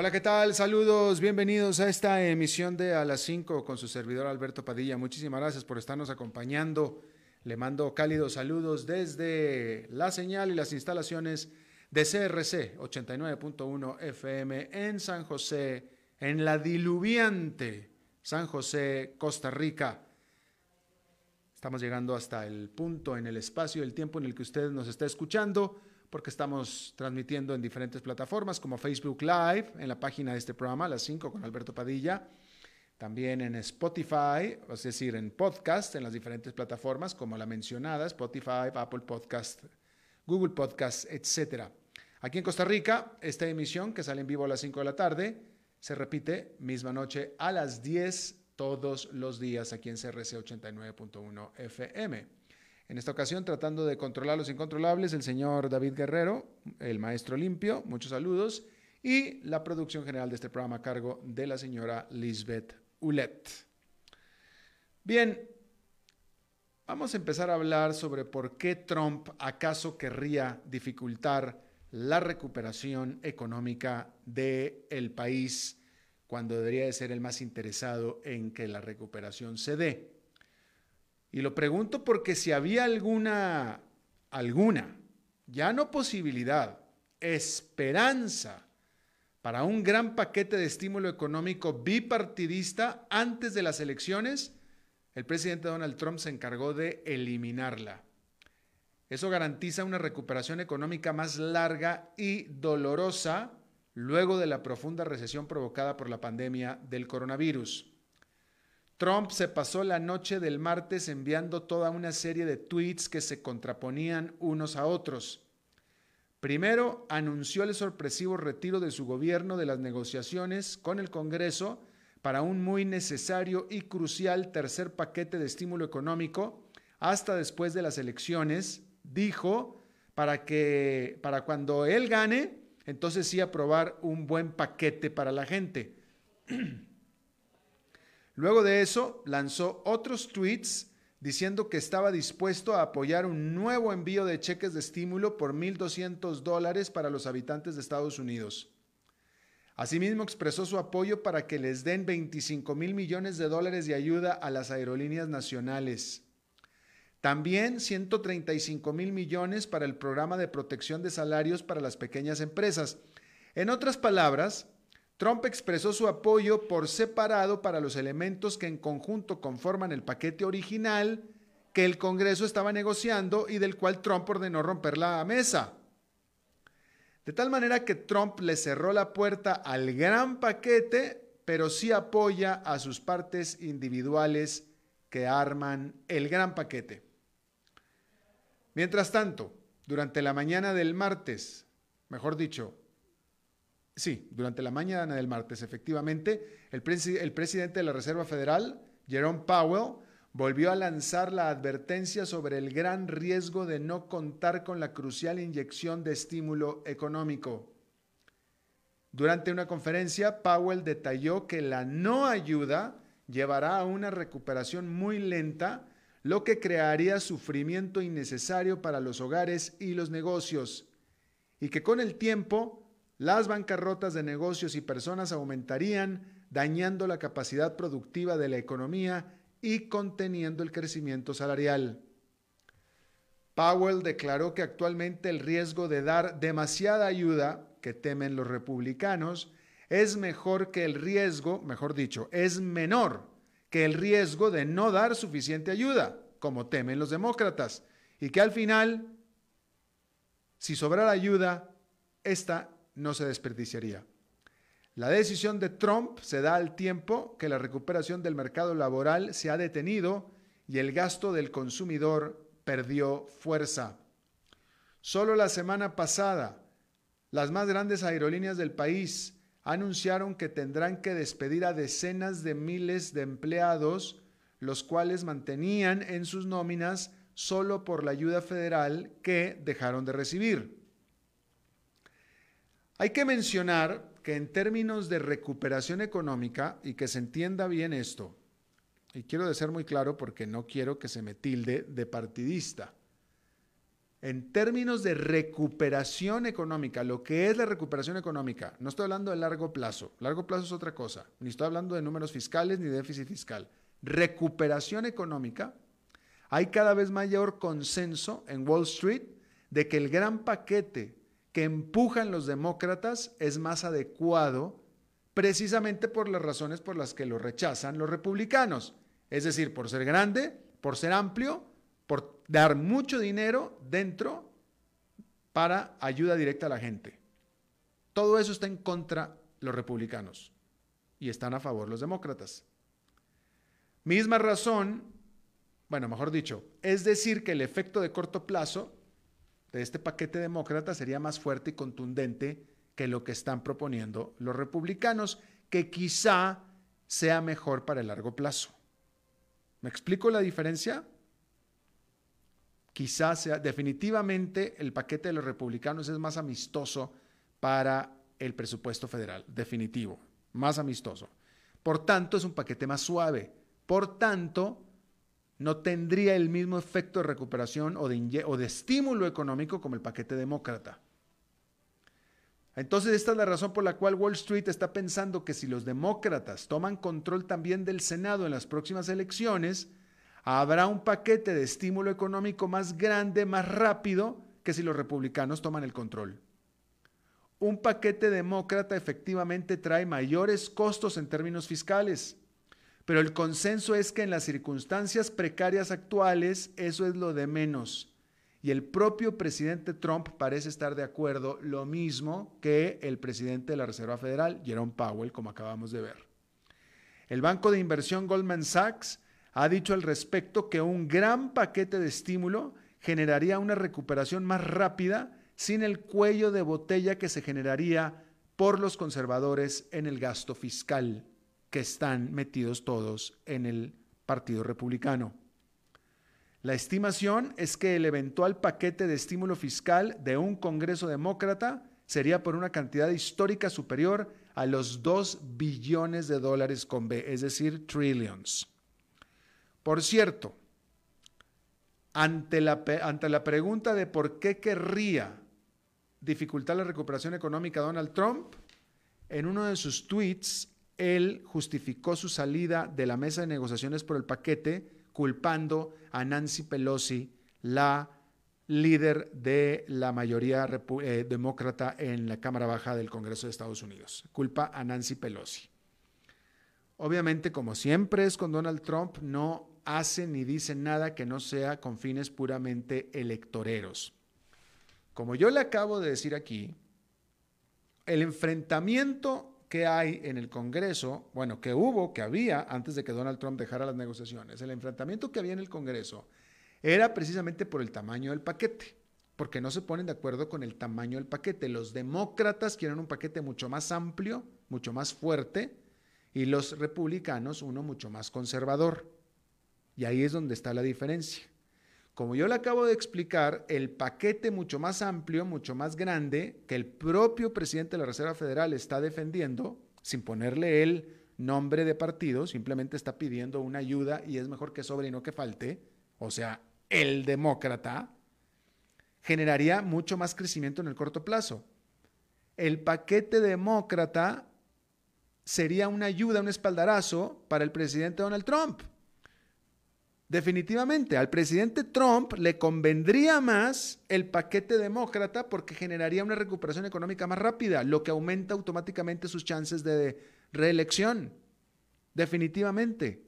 Hola, ¿qué tal? Saludos, bienvenidos a esta emisión de A las 5 con su servidor Alberto Padilla. Muchísimas gracias por estarnos acompañando. Le mando cálidos saludos desde la señal y las instalaciones de CRC 89.1 FM en San José, en la diluviante San José, Costa Rica. Estamos llegando hasta el punto en el espacio, el tiempo en el que usted nos está escuchando porque estamos transmitiendo en diferentes plataformas como Facebook Live, en la página de este programa, a las 5 con Alberto Padilla, también en Spotify, es decir, en podcast, en las diferentes plataformas como la mencionada, Spotify, Apple Podcast, Google Podcast, etc. Aquí en Costa Rica, esta emisión que sale en vivo a las 5 de la tarde, se repite misma noche a las 10 todos los días aquí en CRC 89.1 FM. En esta ocasión, tratando de controlar los incontrolables, el señor David Guerrero, el maestro limpio, muchos saludos, y la producción general de este programa a cargo de la señora Lisbeth Ulet. Bien, vamos a empezar a hablar sobre por qué Trump acaso querría dificultar la recuperación económica del país cuando debería de ser el más interesado en que la recuperación se dé. Y lo pregunto porque si había alguna, alguna, ya no posibilidad, esperanza para un gran paquete de estímulo económico bipartidista antes de las elecciones, el presidente Donald Trump se encargó de eliminarla. Eso garantiza una recuperación económica más larga y dolorosa luego de la profunda recesión provocada por la pandemia del coronavirus. Trump se pasó la noche del martes enviando toda una serie de tweets que se contraponían unos a otros. Primero, anunció el sorpresivo retiro de su gobierno de las negociaciones con el Congreso para un muy necesario y crucial tercer paquete de estímulo económico hasta después de las elecciones, dijo, para que para cuando él gane, entonces sí aprobar un buen paquete para la gente. Luego de eso, lanzó otros tweets diciendo que estaba dispuesto a apoyar un nuevo envío de cheques de estímulo por 1.200 dólares para los habitantes de Estados Unidos. Asimismo, expresó su apoyo para que les den 25 mil millones de dólares de ayuda a las aerolíneas nacionales. También 135 mil millones para el programa de protección de salarios para las pequeñas empresas. En otras palabras, Trump expresó su apoyo por separado para los elementos que en conjunto conforman el paquete original que el Congreso estaba negociando y del cual Trump ordenó romper la mesa. De tal manera que Trump le cerró la puerta al gran paquete, pero sí apoya a sus partes individuales que arman el gran paquete. Mientras tanto, durante la mañana del martes, mejor dicho, Sí, durante la mañana del martes, efectivamente, el, el, presidente de la Reserva Federal, Jerome Powell, volvió a lanzar la advertencia sobre el gran riesgo de no contar con la crucial inyección de estímulo económico. Durante una conferencia, Powell detalló que la no ayuda llevará a una recuperación muy lenta, lo que crearía sufrimiento innecesario para los hogares y los negocios, y que con el tiempo las bancarrotas de negocios y personas aumentarían, dañando la capacidad productiva de la economía y conteniendo el crecimiento salarial. Powell declaró que actualmente el riesgo de dar demasiada ayuda, que temen los republicanos, es mejor que el riesgo, mejor dicho, es menor que el riesgo de no dar suficiente ayuda, como temen los demócratas, y que al final, si sobrara ayuda, esta no se desperdiciaría. La decisión de Trump se da al tiempo que la recuperación del mercado laboral se ha detenido y el gasto del consumidor perdió fuerza. Solo la semana pasada, las más grandes aerolíneas del país anunciaron que tendrán que despedir a decenas de miles de empleados los cuales mantenían en sus nóminas solo por la ayuda federal que dejaron de recibir. Hay que mencionar que en términos de recuperación económica, y que se entienda bien esto, y quiero ser muy claro porque no quiero que se me tilde de partidista, en términos de recuperación económica, lo que es la recuperación económica, no estoy hablando de largo plazo, largo plazo es otra cosa, ni estoy hablando de números fiscales ni de déficit fiscal. Recuperación económica, hay cada vez mayor consenso en Wall Street de que el gran paquete que empujan los demócratas es más adecuado precisamente por las razones por las que lo rechazan los republicanos, es decir, por ser grande, por ser amplio por dar mucho dinero dentro para ayuda directa a la gente. Todo eso está en contra los republicanos y están a favor los demócratas. Misma razón, bueno, mejor dicho, es decir que el efecto de corto plazo de este paquete demócrata sería más fuerte y contundente que lo que están proponiendo los republicanos, que quizá sea mejor para el largo plazo. ¿Me explico la diferencia? quizás sea definitivamente el paquete de los republicanos es más amistoso para el presupuesto federal, definitivo, más amistoso. Por tanto, es un paquete más suave. Por tanto, no tendría el mismo efecto de recuperación o de, estímulo económico como el paquete demócrata. Entonces, esta es la razón por la cual Wall Street está pensando que si los demócratas toman control también del Senado en las próximas elecciones, habrá un paquete de estímulo económico más grande, más rápido, que si los republicanos toman el control. Un paquete demócrata efectivamente trae mayores costos en términos fiscales, pero el consenso es que en las circunstancias precarias actuales eso es lo de menos. Y el propio presidente Trump parece estar de acuerdo, lo mismo que el presidente de la Reserva Federal, Jerome Powell, como acabamos de ver. El banco de inversión Goldman Sachs ha dicho al respecto que un gran paquete de estímulo generaría una recuperación más rápida sin el cuello de botella que se generaría por los conservadores en el gasto fiscal, que están metidos todos en el Partido Republicano. La estimación es que el eventual paquete de estímulo fiscal de un Congreso demócrata sería por una cantidad histórica superior a los 2 billones de dólares con B, es decir, trillions. Por cierto, ante la, ante la pregunta de por qué querría dificultar la recuperación económica Donald Trump, en uno de sus tweets, él justificó su salida de la mesa de negociaciones por el paquete culpando a Nancy Pelosi, la líder de la mayoría eh, demócrata en la Cámara Baja del Congreso de Estados Unidos. Culpa a Nancy Pelosi. Obviamente, como siempre es con Donald Trump, no hace ni dice nada que no sea con fines puramente electoreros. Como yo le acabo de decir aquí, el enfrentamiento que hay en el Congreso, bueno, que hubo, que había antes de que Donald Trump dejara las negociaciones, el enfrentamiento que había en el Congreso era precisamente por el tamaño del paquete, porque no se ponen de acuerdo con el tamaño del paquete. Los demócratas quieren un paquete mucho más amplio, mucho más fuerte, y los republicanos uno mucho más conservador. Y ahí es donde está la diferencia. Como yo le acabo de explicar, el paquete mucho más amplio, mucho más grande, que el propio presidente de la Reserva Federal está defendiendo, sin ponerle el nombre de partido, simplemente está pidiendo una ayuda y es mejor que sobre y no que falte, o sea, el demócrata, generaría mucho más crecimiento en el corto plazo. El paquete demócrata sería una ayuda, un espaldarazo para el presidente Donald Trump. Definitivamente, al presidente Trump le convendría más el paquete demócrata porque generaría una recuperación económica más rápida, lo que aumenta automáticamente sus chances de reelección. Definitivamente.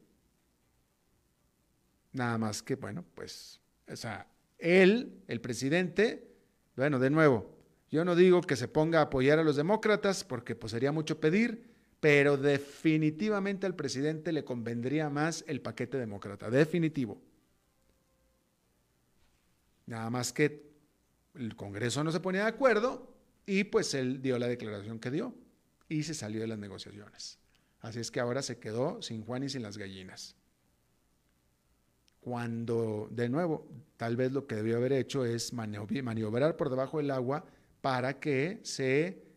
Nada más que, bueno, pues, o sea, él, el presidente, bueno, de nuevo, yo no digo que se ponga a apoyar a los demócratas porque pues sería mucho pedir, pero definitivamente al presidente le convendría más el paquete demócrata, definitivo. Nada más que el Congreso no se ponía de acuerdo y pues él dio la declaración que dio y se salió de las negociaciones. Así es que ahora se quedó sin Juan y sin las gallinas. cuando, de nuevo, tal vez lo que debió haber hecho es maniobrar por debajo del agua para que se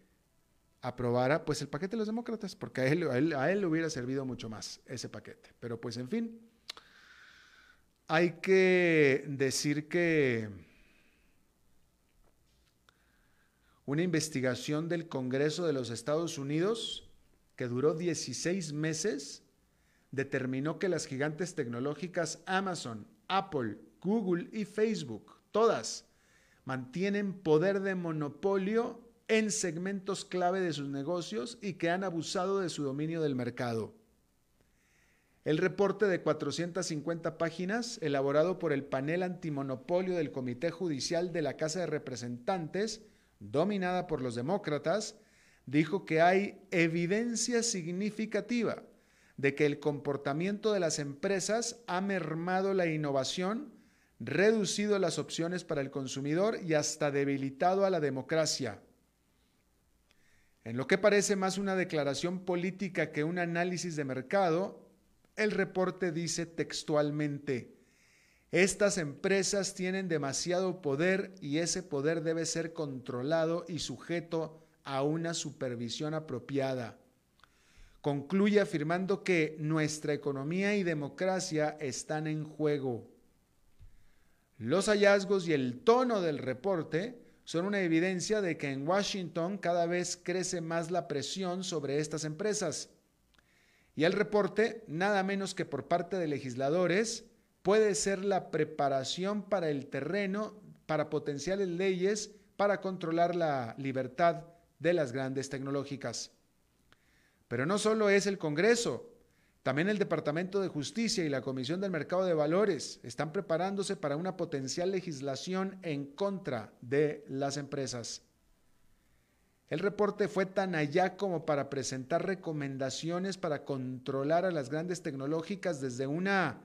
aprobara pues el paquete de los demócratas, porque a él, a él, a él le hubiera servido mucho más ese paquete. Pero pues en fin, hay que decir que una investigación del Congreso de los Estados Unidos que duró 16 meses determinó que las gigantes tecnológicas Amazon, Apple, Google y Facebook, todas, mantienen poder de monopolio en segmentos clave de sus negocios y que han abusado de su dominio del mercado. El reporte de 450 páginas, elaborado por el panel antimonopolio del Comité Judicial de la Casa de Representantes, dominada por los demócratas, dijo que hay evidencia significativa de que el comportamiento de las empresas ha mermado la innovación, reducido las opciones para el consumidor y hasta debilitado a la democracia. En lo que parece más una declaración política que un análisis de mercado, el reporte dice textualmente, estas empresas tienen demasiado poder y ese poder debe ser controlado y sujeto a una supervisión apropiada. Concluye afirmando que nuestra economía y democracia están en juego. Los hallazgos y el tono del reporte son una evidencia de que en Washington cada vez crece más la presión sobre estas empresas y el reporte, nada menos que por parte de legisladores, puede ser la preparación para el terreno para potenciales leyes para controlar la libertad de las grandes tecnológicas. Pero no solo es el Congreso, también el Departamento de Justicia y la Comisión del Mercado de Valores están preparándose para una potencial legislación en contra de las empresas. El reporte fue tan allá como para presentar recomendaciones para controlar a las grandes tecnológicas desde una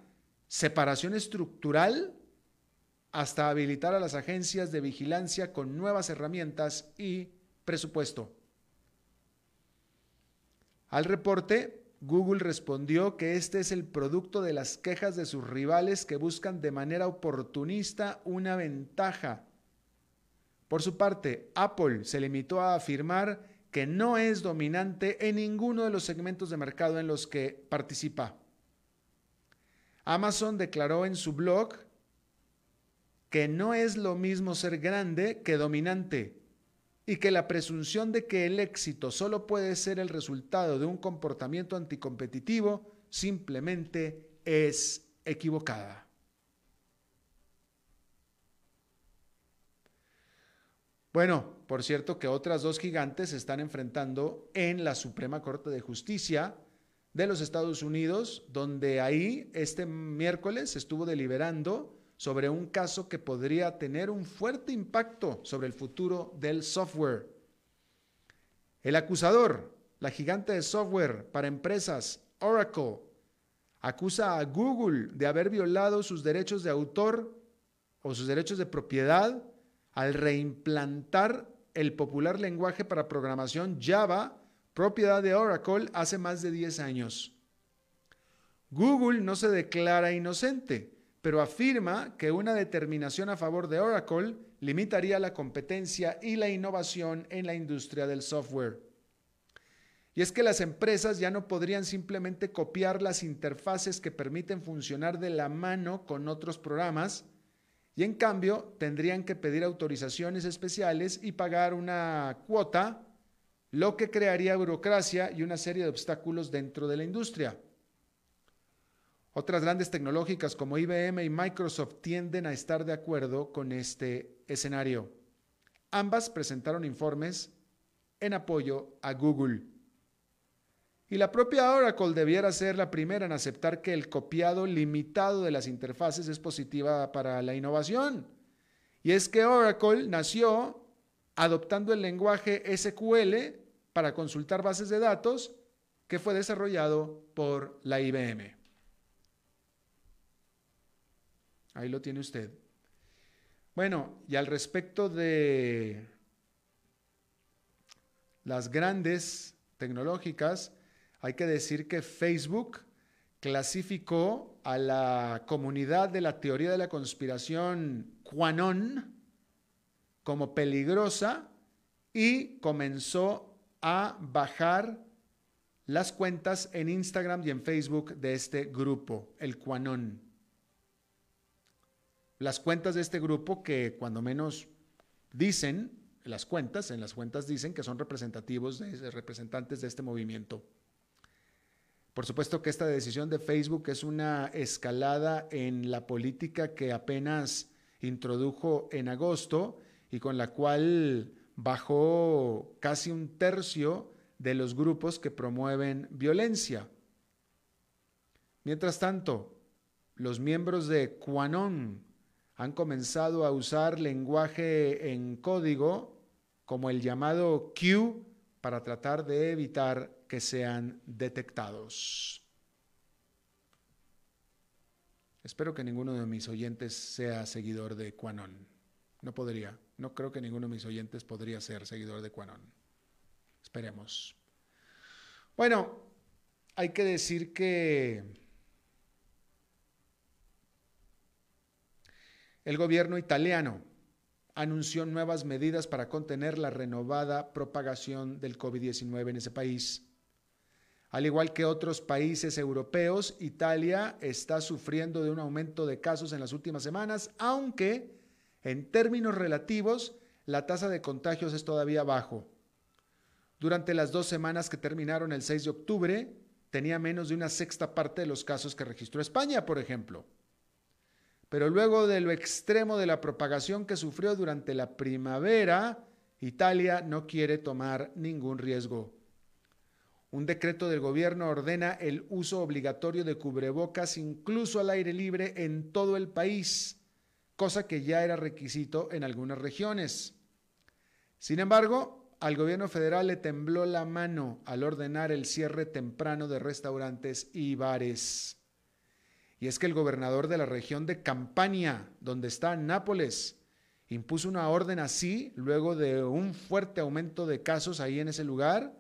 separación estructural hasta habilitar a las agencias de vigilancia con nuevas herramientas y presupuesto. Al reporte, Google respondió que este es el producto de las quejas de sus rivales que buscan de manera oportunista una ventaja por su parte, Apple se limitó a afirmar que no es dominante en ninguno de los segmentos de mercado en los que participa. Amazon declaró en su blog que no es lo mismo ser grande que dominante y que la presunción de que el éxito solo puede ser el resultado de un comportamiento anticompetitivo simplemente es equivocada. Bueno, por cierto que otras dos gigantes se están enfrentando en la Suprema Corte de Justicia de los Estados Unidos, donde ahí este miércoles estuvo deliberando sobre un caso que podría tener un fuerte impacto sobre el futuro del software. El acusador, la gigante de software para empresas, Oracle, acusa a Google de haber violado sus derechos de autor o sus derechos de propiedad al reimplantar el popular lenguaje para programación Java, propiedad de Oracle, hace más de 10 años. Google no se declara inocente, pero afirma que una determinación a favor de Oracle limitaría la competencia y la innovación en la industria del software. Y es que las empresas ya no podrían simplemente copiar las interfaces que permiten funcionar de la mano con otros programas, y en cambio tendrían que pedir autorizaciones especiales y pagar una cuota, lo que crearía burocracia y una serie de obstáculos dentro de la industria. Otras grandes tecnológicas como IBM y Microsoft tienden a estar de acuerdo con este escenario. Ambas presentaron informes en apoyo a Google. Y la propia Oracle debiera ser la primera en aceptar que el copiado limitado de las interfaces es positiva para la innovación. Y es que Oracle nació adoptando el lenguaje SQL para consultar bases de datos que fue desarrollado por la IBM. Ahí lo tiene usted. Bueno, y al respecto de las grandes tecnológicas, hay que decir que Facebook clasificó a la comunidad de la teoría de la conspiración QAnon como peligrosa y comenzó a bajar las cuentas en Instagram y en Facebook de este grupo, el QAnon. Las cuentas de este grupo que cuando menos dicen, las cuentas, en las cuentas dicen que son representativos, de, representantes de este movimiento. Por supuesto que esta decisión de Facebook es una escalada en la política que apenas introdujo en agosto y con la cual bajó casi un tercio de los grupos que promueven violencia. Mientras tanto, los miembros de QAnon han comenzado a usar lenguaje en código como el llamado Q para tratar de evitar que sean detectados. Espero que ninguno de mis oyentes sea seguidor de QAnon. No podría. No creo que ninguno de mis oyentes podría ser seguidor de Quanon. Esperemos. Bueno, hay que decir que el gobierno italiano anunció nuevas medidas para contener la renovada propagación del COVID-19 en ese país. Al igual que otros países europeos, Italia está sufriendo de un aumento de casos en las últimas semanas, aunque en términos relativos, la tasa de contagios es todavía bajo. Durante las dos semanas que terminaron el 6 de octubre, tenía menos de una sexta parte de los casos que registró España, por ejemplo. Pero luego de lo extremo de la propagación que sufrió durante la primavera, Italia no quiere tomar ningún riesgo. Un decreto del gobierno ordena el uso obligatorio de cubrebocas incluso al aire libre en todo el país cosa que ya era requisito en algunas regiones. Sin embargo, al gobierno federal le tembló la mano al ordenar el cierre temprano de restaurantes y bares. Y es que el gobernador de la región de Campania, donde está Nápoles, impuso una orden así luego de un fuerte aumento de casos ahí en ese lugar,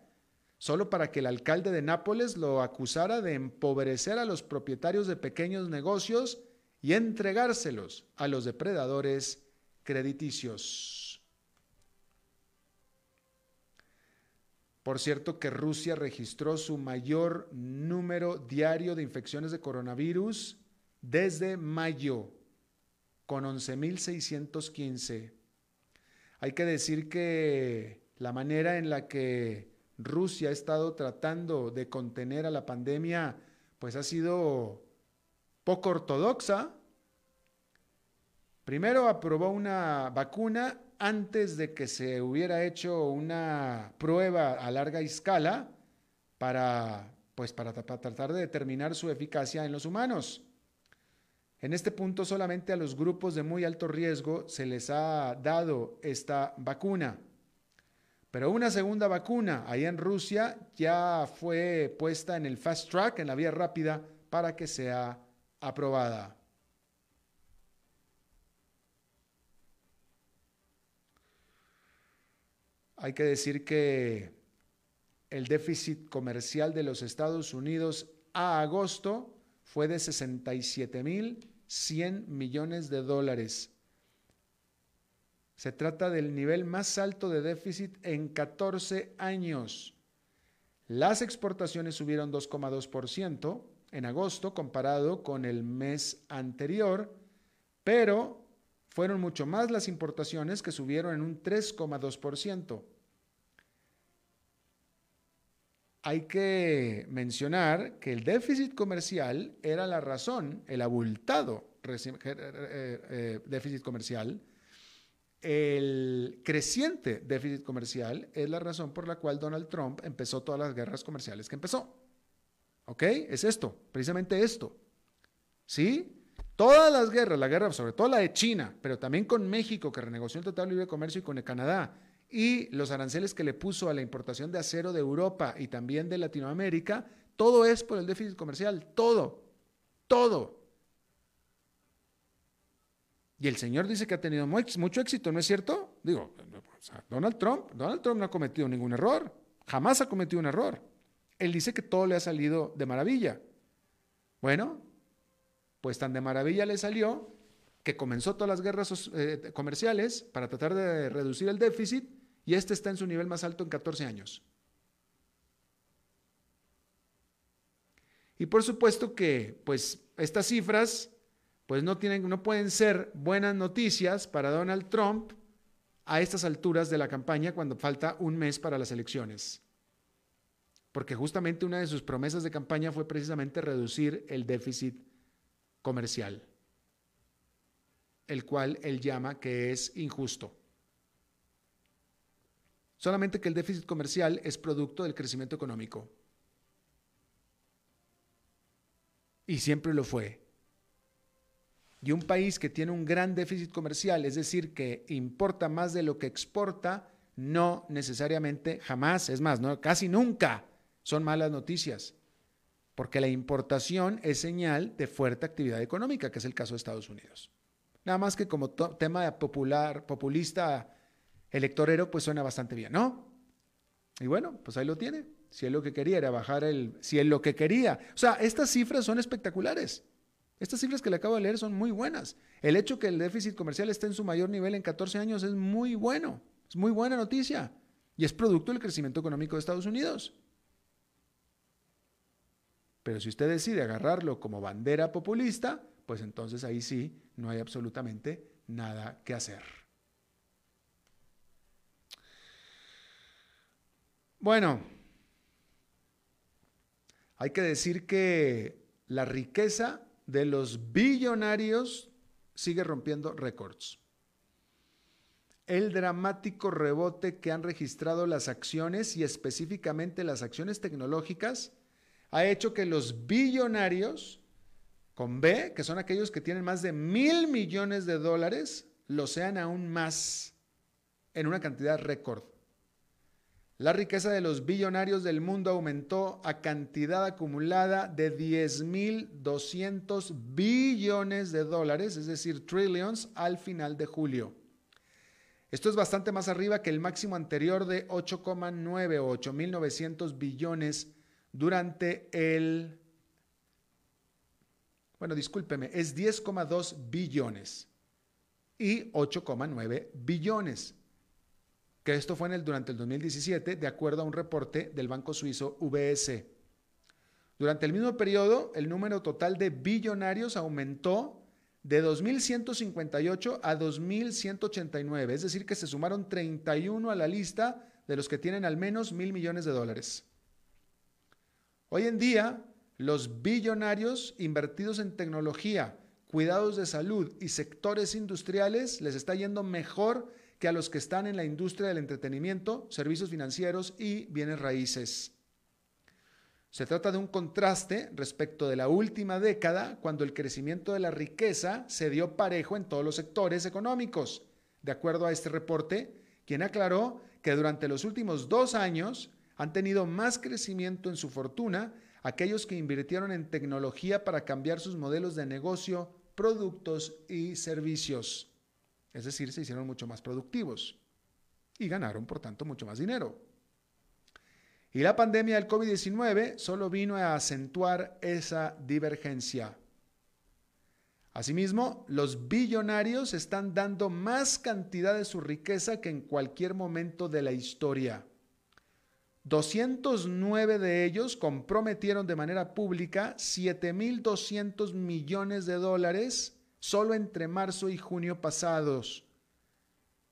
solo para que el alcalde de Nápoles lo acusara de empobrecer a los propietarios de pequeños negocios y entregárselos a los depredadores crediticios. Por cierto que Rusia registró su mayor número diario de infecciones de coronavirus desde mayo, con 11.615. Hay que decir que la manera en la que Rusia ha estado tratando de contener a la pandemia, pues ha sido poco ortodoxa. Primero aprobó una vacuna antes de que se hubiera hecho una prueba a larga escala para, pues para, tratar de determinar su eficacia en los humanos. En este punto solamente a los grupos de muy alto riesgo se les ha dado esta vacuna. Pero una segunda vacuna ahí en Rusia ya fue puesta en el fast track, en la vía rápida, para que sea aprobada. Hay que decir que el déficit comercial de los Estados Unidos a agosto fue de 67.100 millones de dólares. Se trata del nivel más alto de déficit en 14 años. Las exportaciones subieron 2,2%, en agosto comparado con el mes anterior, pero fueron mucho más las importaciones que subieron en un 3,2%. Hay que mencionar que el déficit comercial era la razón, el abultado eh, eh, déficit comercial, el creciente déficit comercial es la razón por la cual Donald Trump empezó todas las guerras comerciales que empezó. ¿Ok? Es esto, precisamente esto. ¿Sí? Todas las guerras, la guerra, sobre todo la de China, pero también con México, que renegoció el Tratado de Libre Comercio, y con el Canadá, y los aranceles que le puso a la importación de acero de Europa y también de Latinoamérica, todo es por el déficit comercial, todo, todo. Y el señor dice que ha tenido mucho éxito, ¿no es cierto? Digo, Donald Trump, Donald Trump no ha cometido ningún error, jamás ha cometido un error. Él dice que todo le ha salido de maravilla. Bueno, pues tan de maravilla le salió que comenzó todas las guerras eh, comerciales para tratar de reducir el déficit y este está en su nivel más alto en 14 años. Y por supuesto que pues estas cifras pues no tienen no pueden ser buenas noticias para Donald Trump a estas alturas de la campaña cuando falta un mes para las elecciones. Porque justamente una de sus promesas de campaña fue precisamente reducir el déficit comercial, el cual él llama que es injusto. Solamente que el déficit comercial es producto del crecimiento económico. Y siempre lo fue. Y un país que tiene un gran déficit comercial, es decir, que importa más de lo que exporta, no necesariamente, jamás, es más, no, casi nunca son malas noticias porque la importación es señal de fuerte actividad económica, que es el caso de Estados Unidos. Nada más que como tema popular, populista, electorero, pues suena bastante bien, ¿no? Y bueno, pues ahí lo tiene. Si él lo que quería era bajar el, si él lo que quería, o sea, estas cifras son espectaculares. Estas cifras que le acabo de leer son muy buenas. El hecho que el déficit comercial esté en su mayor nivel en 14 años es muy bueno, es muy buena noticia y es producto del crecimiento económico de Estados Unidos. Pero si usted decide agarrarlo como bandera populista, pues entonces ahí sí no hay absolutamente nada que hacer. Bueno, hay que decir que la riqueza de los billonarios sigue rompiendo récords. El dramático rebote que han registrado las acciones y específicamente las acciones tecnológicas ha hecho que los billonarios con B, que son aquellos que tienen más de mil millones de dólares, lo sean aún más en una cantidad récord. La riqueza de los billonarios del mundo aumentó a cantidad acumulada de 10.200 billones de dólares, es decir, trillions, al final de julio. Esto es bastante más arriba que el máximo anterior de 8,9 o 8.900 billones durante el, bueno, discúlpeme, es 10,2 billones y 8,9 billones, que esto fue en el, durante el 2017, de acuerdo a un reporte del banco suizo UBS. Durante el mismo periodo, el número total de billonarios aumentó de 2.158 a 2.189, es decir, que se sumaron 31 a la lista de los que tienen al menos mil millones de dólares. Hoy en día, los billonarios invertidos en tecnología, cuidados de salud y sectores industriales les está yendo mejor que a los que están en la industria del entretenimiento, servicios financieros y bienes raíces. Se trata de un contraste respecto de la última década, cuando el crecimiento de la riqueza se dio parejo en todos los sectores económicos, de acuerdo a este reporte, quien aclaró que durante los últimos dos años han tenido más crecimiento en su fortuna aquellos que invirtieron en tecnología para cambiar sus modelos de negocio, productos y servicios. Es decir, se hicieron mucho más productivos y ganaron, por tanto, mucho más dinero. Y la pandemia del COVID-19 solo vino a acentuar esa divergencia. Asimismo, los billonarios están dando más cantidad de su riqueza que en cualquier momento de la historia. 209 de ellos comprometieron de manera pública 7.200 millones de dólares solo entre marzo y junio pasados.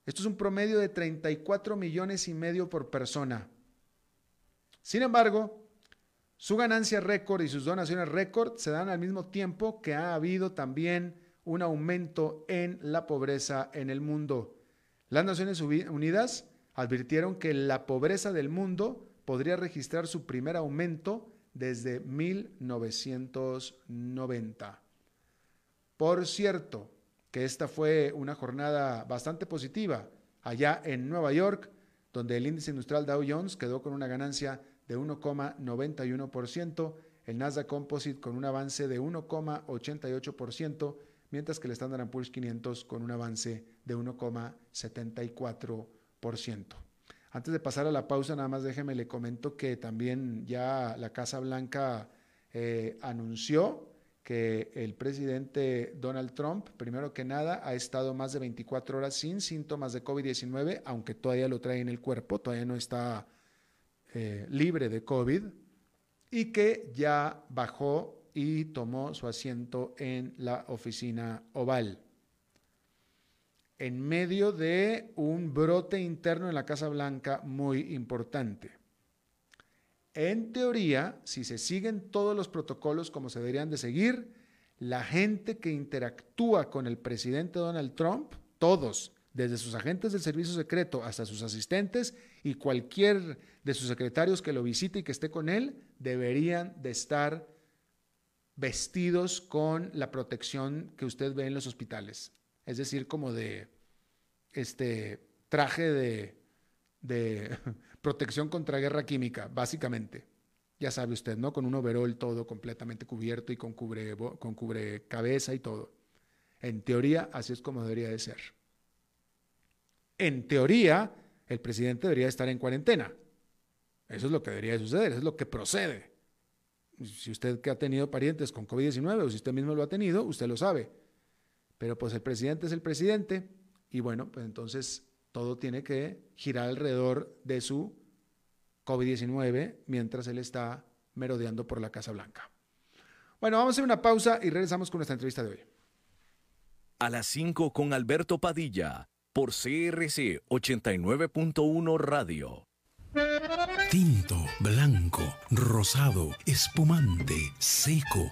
Esto es un promedio de 34 millones y medio por persona. Sin embargo, su ganancia récord y sus donaciones récord se dan al mismo tiempo que ha habido también un aumento en la pobreza en el mundo. Las Naciones Unidas advirtieron que la pobreza del mundo podría registrar su primer aumento desde 1990. Por cierto, que esta fue una jornada bastante positiva allá en Nueva York, donde el índice industrial Dow Jones quedó con una ganancia de 1,91%, el Nasdaq Composite con un avance de 1,88%, mientras que el Standard Poor's 500 con un avance de 1,74%. Antes de pasar a la pausa, nada más déjeme le comento que también ya la Casa Blanca eh, anunció que el presidente Donald Trump, primero que nada, ha estado más de 24 horas sin síntomas de COVID-19, aunque todavía lo trae en el cuerpo, todavía no está eh, libre de COVID, y que ya bajó y tomó su asiento en la oficina oval. En medio de un brote interno en la Casa Blanca muy importante. En teoría, si se siguen todos los protocolos como se deberían de seguir, la gente que interactúa con el presidente Donald Trump, todos, desde sus agentes del servicio secreto hasta sus asistentes y cualquier de sus secretarios que lo visite y que esté con él, deberían de estar vestidos con la protección que usted ve en los hospitales. Es decir, como de este traje de, de protección contra guerra química, básicamente. Ya sabe usted, ¿no? Con un overol todo completamente cubierto y con cubre, con cubre cabeza y todo. En teoría, así es como debería de ser. En teoría, el presidente debería estar en cuarentena. Eso es lo que debería de suceder, eso es lo que procede. Si usted que ha tenido parientes con COVID-19 o si usted mismo lo ha tenido, usted lo sabe. Pero pues el presidente es el presidente y bueno, pues entonces todo tiene que girar alrededor de su COVID-19 mientras él está merodeando por la Casa Blanca. Bueno, vamos a hacer una pausa y regresamos con nuestra entrevista de hoy. A las 5 con Alberto Padilla por CRC 89.1 Radio. Tinto, blanco, rosado, espumante, seco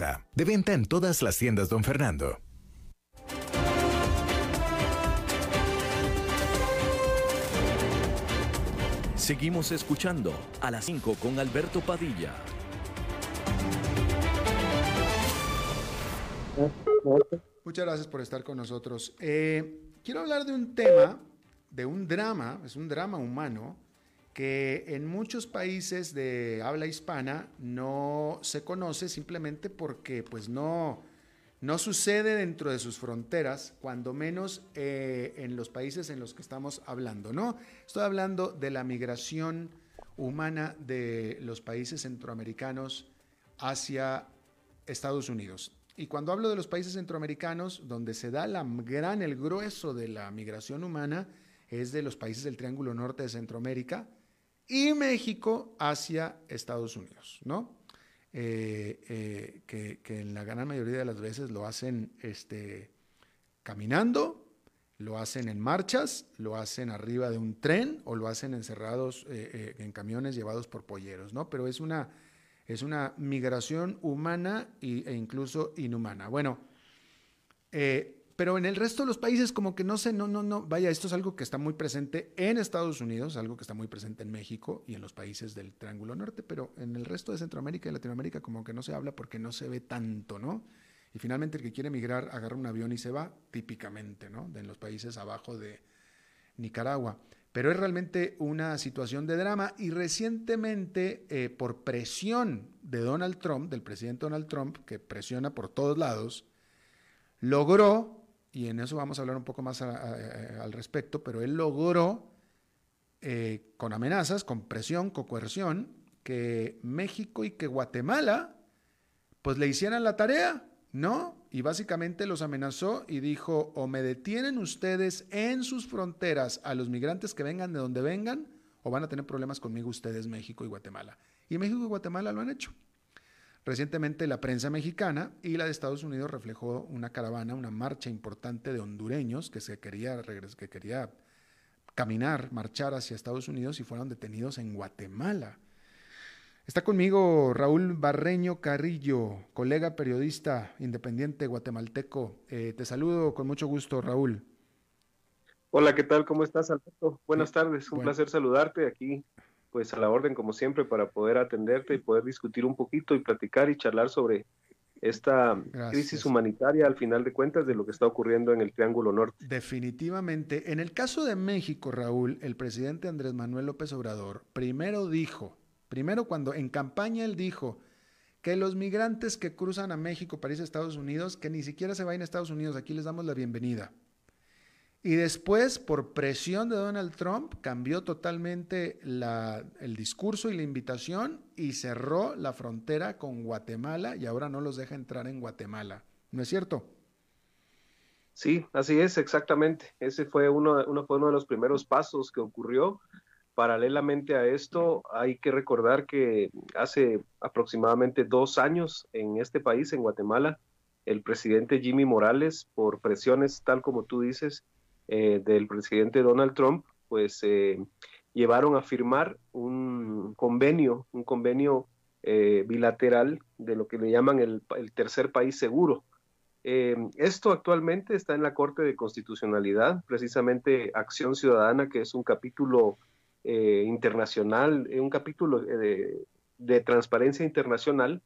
De venta en todas las tiendas, don Fernando. Seguimos escuchando a las 5 con Alberto Padilla. Muchas gracias por estar con nosotros. Eh, quiero hablar de un tema, de un drama, es un drama humano que en muchos países de habla hispana no se conoce simplemente porque pues no, no sucede dentro de sus fronteras, cuando menos eh, en los países en los que estamos hablando, ¿no? Estoy hablando de la migración humana de los países centroamericanos hacia Estados Unidos. Y cuando hablo de los países centroamericanos, donde se da la gran, el grueso de la migración humana, es de los países del Triángulo Norte de Centroamérica, y México hacia Estados Unidos, ¿no? Eh, eh, que, en la gran mayoría de las veces lo hacen este, caminando, lo hacen en marchas, lo hacen arriba de un tren o lo hacen encerrados eh, en camiones llevados por polleros, ¿no? Pero es una, es una migración humana e incluso inhumana. Bueno, pero en el resto de los países como que no sé, no, no, no, vaya, esto es algo que está muy presente en Estados Unidos, algo que está muy presente en México y en los países del Triángulo Norte, pero en el resto de Centroamérica y Latinoamérica como que no se habla porque no se ve tanto, ¿no? Y finalmente el que quiere emigrar agarra un avión y se va, típicamente, ¿no? En los países abajo de Nicaragua. Pero es realmente una situación de drama y recientemente, eh, por presión de Donald Trump, del presidente Donald Trump, que presiona por todos lados, logró y en eso vamos a hablar un poco más al respecto, pero él logró, eh, con amenazas, con presión, con coerción, que México y que Guatemala, pues le hicieran la tarea, ¿no? Y básicamente los amenazó y dijo, o me detienen ustedes en sus fronteras a los migrantes que vengan de donde vengan, o van a tener problemas conmigo ustedes, México y Guatemala. Y México y Guatemala lo han hecho. Recientemente la prensa mexicana y la de Estados Unidos reflejó una caravana, una marcha importante de hondureños que se quería, que quería caminar, marchar hacia Estados Unidos y fueron detenidos en Guatemala. Está conmigo Raúl Barreño Carrillo, colega periodista independiente guatemalteco. Eh, te saludo con mucho gusto, Raúl. Hola, ¿qué tal? ¿Cómo estás, Alberto? Buenas tardes, un placer saludarte aquí pues a la orden como siempre para poder atenderte y poder discutir un poquito y platicar y charlar sobre esta crisis humanitaria al final de cuentas de lo que está ocurriendo en el Triángulo Norte. Definitivamente. En el caso de México, Raúl, el presidente Andrés Manuel López Obrador primero dijo, primero cuando en campaña él dijo que los migrantes que cruzan a México para irse a Estados Unidos, que ni siquiera se vayan a Estados Unidos, aquí les damos la bienvenida. Y después, por presión de Donald Trump, cambió totalmente el discurso y la invitación y cerró la frontera con Guatemala y ahora no los deja entrar en Guatemala. ¿No es cierto? Sí, así es, exactamente. Ese fue uno, uno, fue uno de los primeros pasos que ocurrió. Paralelamente a esto, hay que recordar que hace aproximadamente dos años en este país, en Guatemala, el presidente Jimmy Morales, por presiones tal como tú dices, eh, del presidente Donald Trump, pues eh, llevaron a firmar un convenio, un convenio eh, bilateral de lo que le llaman el, tercer país seguro. esto actualmente está en la Corte de Constitucionalidad, precisamente Acción Ciudadana, que es un capítulo internacional, un capítulo de, de transparencia internacional,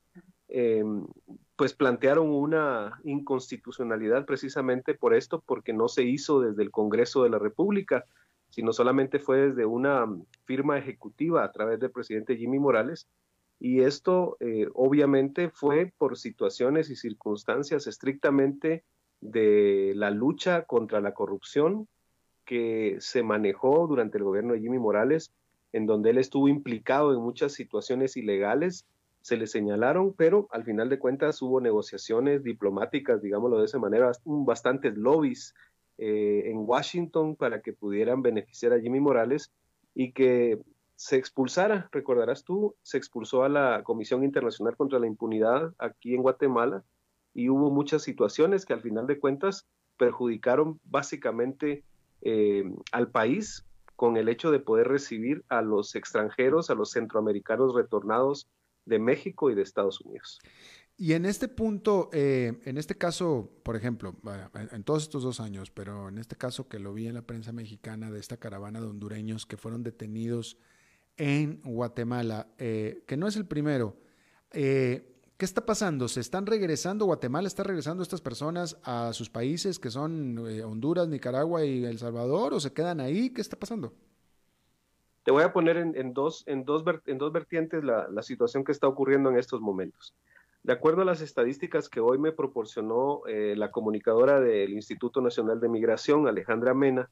pues plantearon una inconstitucionalidad precisamente por esto, porque no se hizo desde el Congreso de la República, sino solamente fue desde una firma ejecutiva a través del presidente Jimmy Morales. Y esto eh, obviamente fue por situaciones y circunstancias estrictamente de la lucha contra la corrupción que se manejó durante el gobierno de Jimmy Morales, en donde él estuvo implicado en muchas situaciones ilegales se le señalaron, pero al final de cuentas hubo negociaciones diplomáticas, digámoslo de esa manera, bastantes lobbies eh, en Washington para que pudieran beneficiar a Jimmy Morales y que se expulsara, recordarás tú, se expulsó a la Comisión Internacional contra la Impunidad aquí en Guatemala y hubo muchas situaciones que al final de cuentas perjudicaron básicamente eh, al país con el hecho de poder recibir a los extranjeros, a los centroamericanos retornados de México y de Estados Unidos. Y en este punto, eh, en este caso, por ejemplo, en todos estos dos años, pero en este caso que lo vi en la prensa mexicana de esta caravana de hondureños que fueron detenidos en Guatemala, eh, que no es el primero, eh, ¿qué está pasando? ¿Se están regresando? ¿Guatemala está regresando estas personas a sus países que son Honduras, Nicaragua y El Salvador o se quedan ahí? ¿Qué está pasando? Te voy a poner en, dos, en, dos, en dos vertientes la, situación que está ocurriendo en estos momentos. De acuerdo a las estadísticas que hoy me proporcionó eh, la comunicadora del Instituto Nacional de Migración, Alejandra Mena,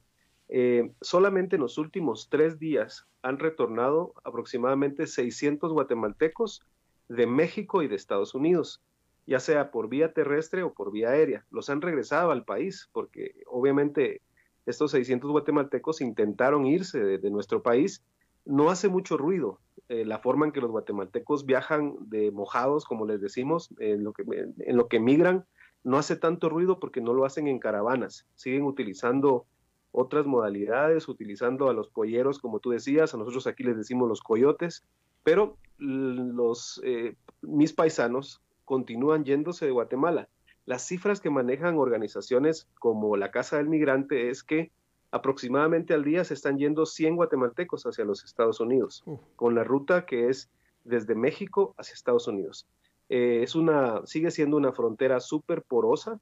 eh, solamente en los últimos tres días han retornado aproximadamente 600 guatemaltecos de México y de Estados Unidos, ya sea por vía terrestre o por vía aérea. Los han regresado al país porque obviamente estos 600 guatemaltecos intentaron irse de, nuestro país. No hace mucho ruido eh, la forma en que los guatemaltecos viajan de mojados, como les decimos, en lo, que, en migran, no hace tanto ruido porque no lo hacen en caravanas, siguen utilizando otras modalidades, utilizando a los polleros, como tú decías, a nosotros aquí les decimos los coyotes, pero los, eh, mis paisanos continúan yéndose de Guatemala. Las cifras que manejan organizaciones como la Casa del Migrante es que aproximadamente al día se están yendo 100 guatemaltecos hacia los Estados Unidos, con la ruta que es desde México hacia Estados Unidos. Eh, es una, sigue siendo una frontera súper porosa.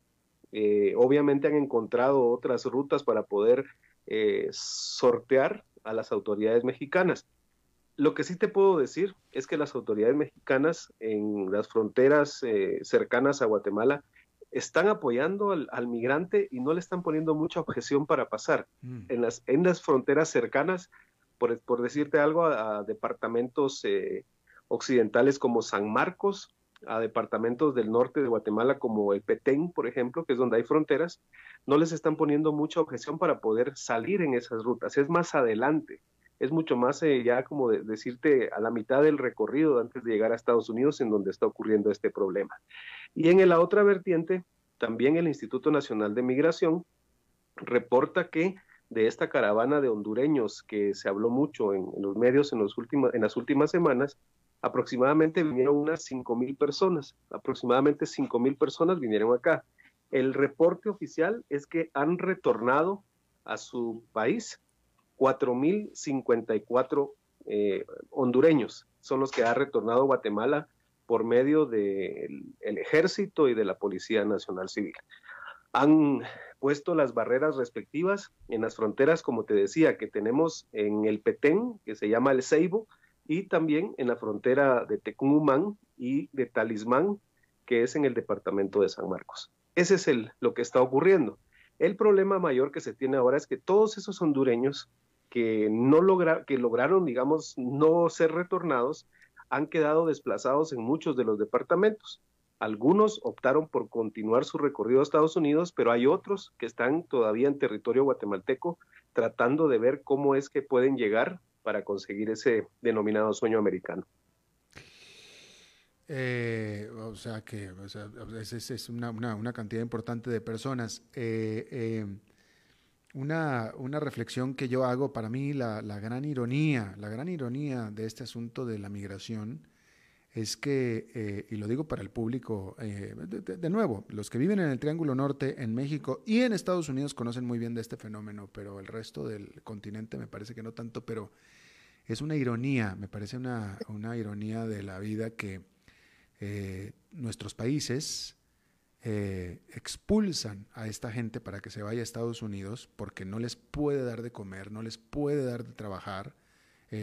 Eh, obviamente han encontrado otras rutas para poder eh, sortear a las autoridades mexicanas. Lo que sí te puedo decir es que las autoridades mexicanas en las fronteras cercanas a Guatemala están apoyando al, migrante y no le están poniendo mucha objeción para pasar. Mm. En, las, en las fronteras cercanas, por, por decirte algo, a, departamentos eh, occidentales como San Marcos, a departamentos del norte de Guatemala como el Petén, por ejemplo, que es donde hay fronteras, no les están poniendo mucha objeción para poder salir en esas rutas. Es más adelante, es mucho más eh, ya como decirte a la mitad del recorrido antes de llegar a Estados Unidos en donde está ocurriendo este problema. Y en la otra vertiente, también el Instituto Nacional de Migración reporta que de esta caravana de hondureños que se habló mucho en, los medios en, los últimos, en las últimas semanas, aproximadamente vinieron unas 5 mil personas, aproximadamente 5 mil personas vinieron acá. El reporte oficial es que han retornado a su país 4.054 eh, hondureños, son los que ha retornado Guatemala por medio del ejército y de la Policía Nacional Civil. Han puesto las barreras respectivas en las fronteras, como te decía, que tenemos en el Petén, que se llama el Ceibo, y también en la frontera de Tecumumán y de Talismán, que es en el departamento de San Marcos. Ese es el, lo que está ocurriendo. El problema mayor que se tiene ahora es que todos esos hondureños que, no logra, que lograron, digamos, no ser retornados, han quedado desplazados en muchos de los departamentos. Algunos optaron por continuar su recorrido a Estados Unidos, pero hay otros que están todavía en territorio guatemalteco tratando de ver cómo es que pueden llegar para conseguir ese denominado sueño americano. Eh, o sea que es, una, cantidad importante de personas. Eh, eh, una, reflexión que yo hago, para mí la, gran ironía, la gran ironía de este asunto de la migración es que, y lo digo para el público, eh, de, nuevo, los que viven en el Triángulo Norte, en México y en Estados Unidos conocen muy bien de este fenómeno, pero el resto del continente me parece que no tanto, pero es una ironía, me parece una, ironía de la vida que eh, nuestros países expulsan a esta gente para que se vaya a Estados Unidos porque no les puede dar de comer, no les puede dar de trabajar,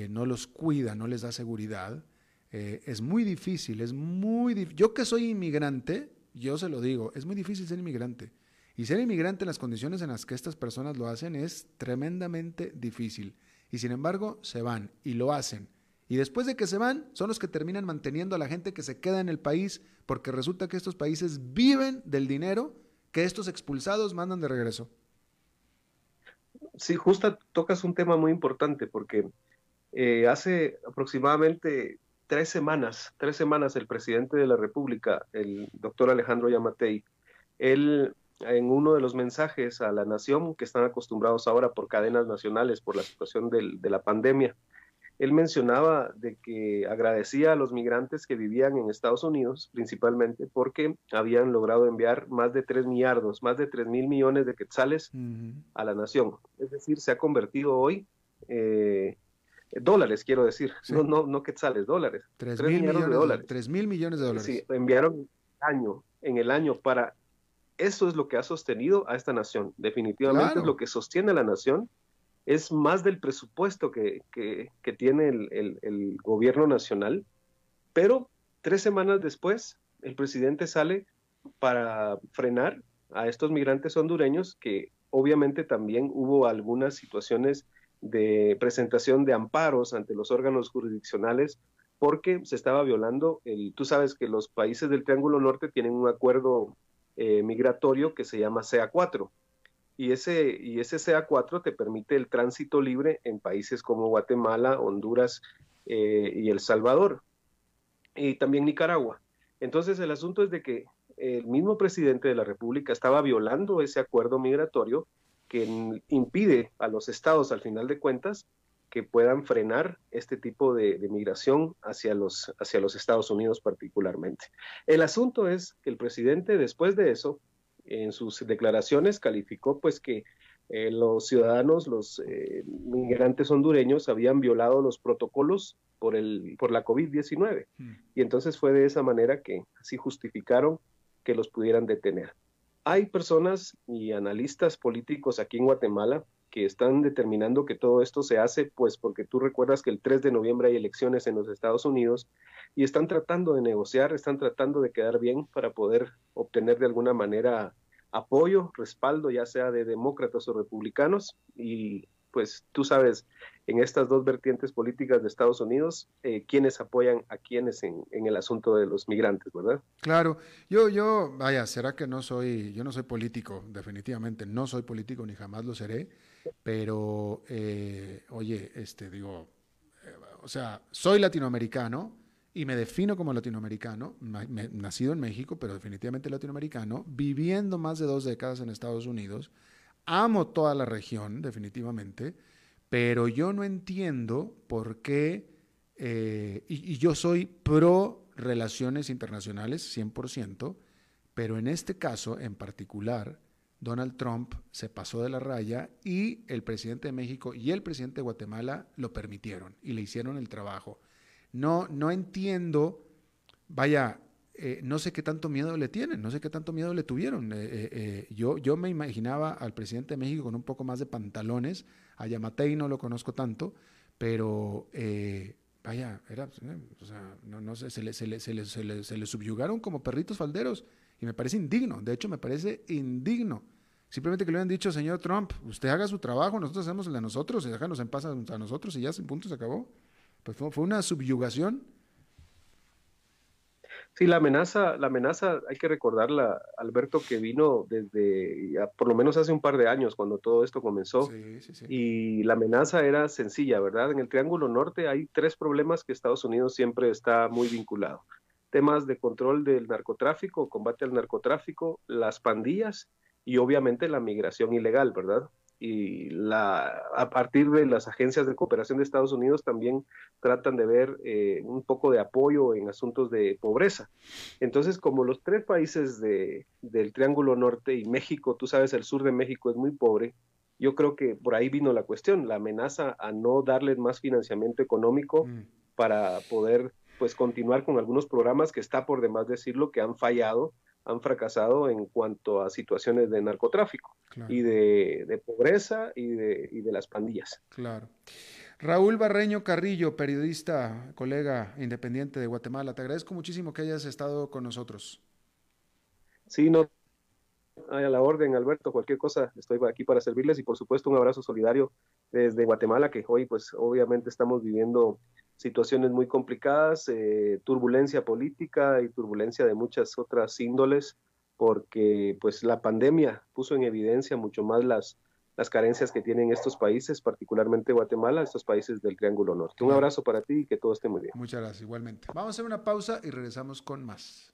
no los cuida, no les da seguridad eh, es muy difícil, es muy difícil. Yo que soy inmigrante, yo se lo digo, es muy difícil ser inmigrante. Y ser inmigrante en las condiciones en las que estas personas lo hacen es tremendamente difícil. Y sin embargo, se van y lo hacen. Y después de que se van, son los que terminan manteniendo a la gente que se queda en el país, porque resulta que estos países viven del dinero que estos expulsados mandan de regreso. Sí, justo tocas un tema muy importante, porque eh, hace aproximadamente tres semanas, tres semanas el presidente de la República, el doctor Alejandro Yamatei, él en uno de los mensajes a la nación que están acostumbrados ahora por cadenas nacionales por la situación de la pandemia, él mencionaba de que agradecía a los migrantes que vivían en Estados Unidos, principalmente porque habían logrado enviar más de tres millardos, más de tres mil millones de quetzales a la nación. Es decir, se ha convertido hoy eh, dólares, quiero decir, no, no, no quetzales, dólares. Tres, mil millones, de dólares. Tres mil millones de dólares. Sí, enviaron año, en el año para... Eso es lo que ha sostenido a esta nación. Definitivamente es lo que sostiene a la nación. Es más del presupuesto que, que, tiene el, el, el gobierno nacional. Pero tres semanas después, el presidente sale para frenar a estos migrantes hondureños que obviamente también hubo algunas situaciones de presentación de amparos ante los órganos jurisdiccionales porque se estaba violando el, tú sabes que los países del Triángulo Norte tienen un acuerdo eh, migratorio que se llama CA4 y ese, y ese CA4 te permite el tránsito libre en países como Guatemala, Honduras eh, y El Salvador y también Nicaragua. Entonces el asunto es de que el mismo presidente de la República estaba violando ese acuerdo migratorio que impide a los estados, al final de cuentas, que puedan frenar este tipo de, migración hacia los, hacia los Estados Unidos particularmente. El asunto es que el presidente después de eso, en sus declaraciones, calificó pues que eh, los ciudadanos, los eh, migrantes hondureños habían violado los protocolos por, el, por la COVID-19. Hmm. Y entonces fue de esa manera que así justificaron que los pudieran detener. Hay personas y analistas políticos aquí en Guatemala que están determinando que todo esto se hace, pues porque tú recuerdas que el 3 de noviembre hay elecciones en los Estados Unidos y están tratando de negociar, están tratando de quedar bien para poder obtener de alguna manera apoyo, respaldo, ya sea de demócratas o republicanos, y pues tú sabes, en estas dos vertientes políticas de Estados Unidos, eh, quiénes apoyan a quiénes en, el asunto de los migrantes, ¿verdad? Claro, yo, yo, vaya, será que no soy, yo no soy político, definitivamente, no soy político ni jamás lo seré, pero, eh, oye, este, digo, eh, o sea, soy latinoamericano y me defino como latinoamericano, nacido en México, pero definitivamente latinoamericano, viviendo más de dos décadas en Estados Unidos, amo toda la región, definitivamente, pero yo no entiendo por qué, eh, y, yo soy pro relaciones internacionales, 100%, pero en este caso en particular, Donald Trump se pasó de la raya y el presidente de México y el presidente de Guatemala lo permitieron y le hicieron el trabajo. No, no entiendo, vaya, eh, no sé qué tanto miedo le tienen, no sé qué tanto miedo le tuvieron. Eh, yo, yo me imaginaba al presidente de México con un poco más de pantalones a Yamatei no lo conozco tanto, pero eh, vaya, era, eh, o sea, no, no sé, se le, se, le, se, se, le, subyugaron como perritos falderos y me parece indigno, de hecho me parece indigno. Simplemente que le hubieran dicho, señor Trump, usted haga su trabajo, nosotros hacemos el de nosotros y déjanos en paz a, nosotros y ya, sin punto, se acabó. Pues fue, fue una subyugación Sí, la amenaza, la amenaza, hay que recordarla, Alberto, que vino desde por lo menos hace un par de años cuando todo esto comenzó. Y la amenaza era sencilla, ¿verdad? En el Triángulo Norte hay tres problemas que Estados Unidos siempre está muy vinculado. Temas de control del narcotráfico, combate al narcotráfico, las pandillas y obviamente la migración ilegal, ¿verdad? y la, a partir de las agencias de cooperación de Estados Unidos también tratan de ver eh, un poco de apoyo en asuntos de pobreza. Entonces, como los tres países de, del Triángulo Norte y México, tú sabes, el sur de México es muy pobre, yo creo que por ahí vino la cuestión, la amenaza a no darles más financiamiento económico mm. para poder pues continuar con algunos programas que está por demás decirlo que han fallado han fracasado en cuanto a situaciones de narcotráfico y de, pobreza y de, y de las pandillas. Claro. Raúl Barreño Carrillo, periodista, colega independiente de Guatemala, te agradezco muchísimo que hayas estado con nosotros. Sí, no, a la orden, Alberto, cualquier cosa, estoy aquí para servirles y por supuesto un abrazo solidario desde Guatemala, que hoy pues obviamente estamos viviendo situaciones muy complicadas, eh, turbulencia política y turbulencia de muchas otras índoles, porque pues la pandemia puso en evidencia mucho más las, las carencias que tienen estos países, particularmente Guatemala, estos países del Triángulo Norte. Un abrazo para ti y que todo esté muy bien. Muchas gracias, igualmente. Vamos a hacer una pausa y regresamos con más.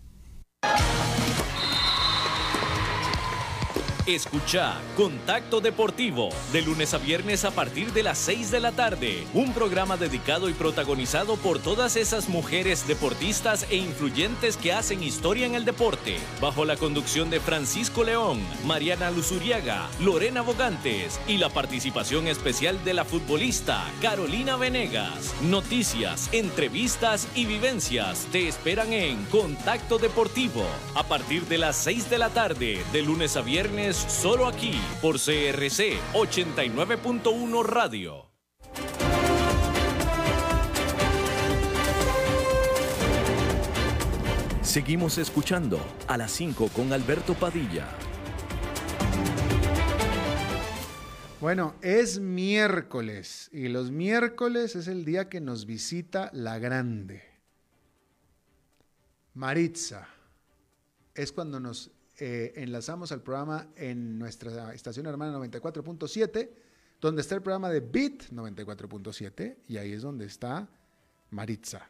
Escucha Contacto Deportivo de lunes a viernes a partir de las 6 de la tarde. Un programa dedicado y protagonizado por todas esas mujeres deportistas e influyentes que hacen historia en el deporte. Bajo la conducción de Francisco León, Mariana Luzuriaga, Lorena Bogantes y la participación especial de la futbolista Carolina Venegas. Noticias, entrevistas y vivencias te esperan en Contacto Deportivo a partir de las 6 de la tarde de lunes a viernes solo aquí por CRC 89.1 Radio. Seguimos escuchando a las 5 con Alberto Padilla. Bueno, es miércoles y los miércoles es el día que nos visita la grande. Maritza. Es cuando nos eh, enlazamos al programa en nuestra estación hermana 94.7, donde está el programa de Bit 94.7 y ahí es donde está Maritza.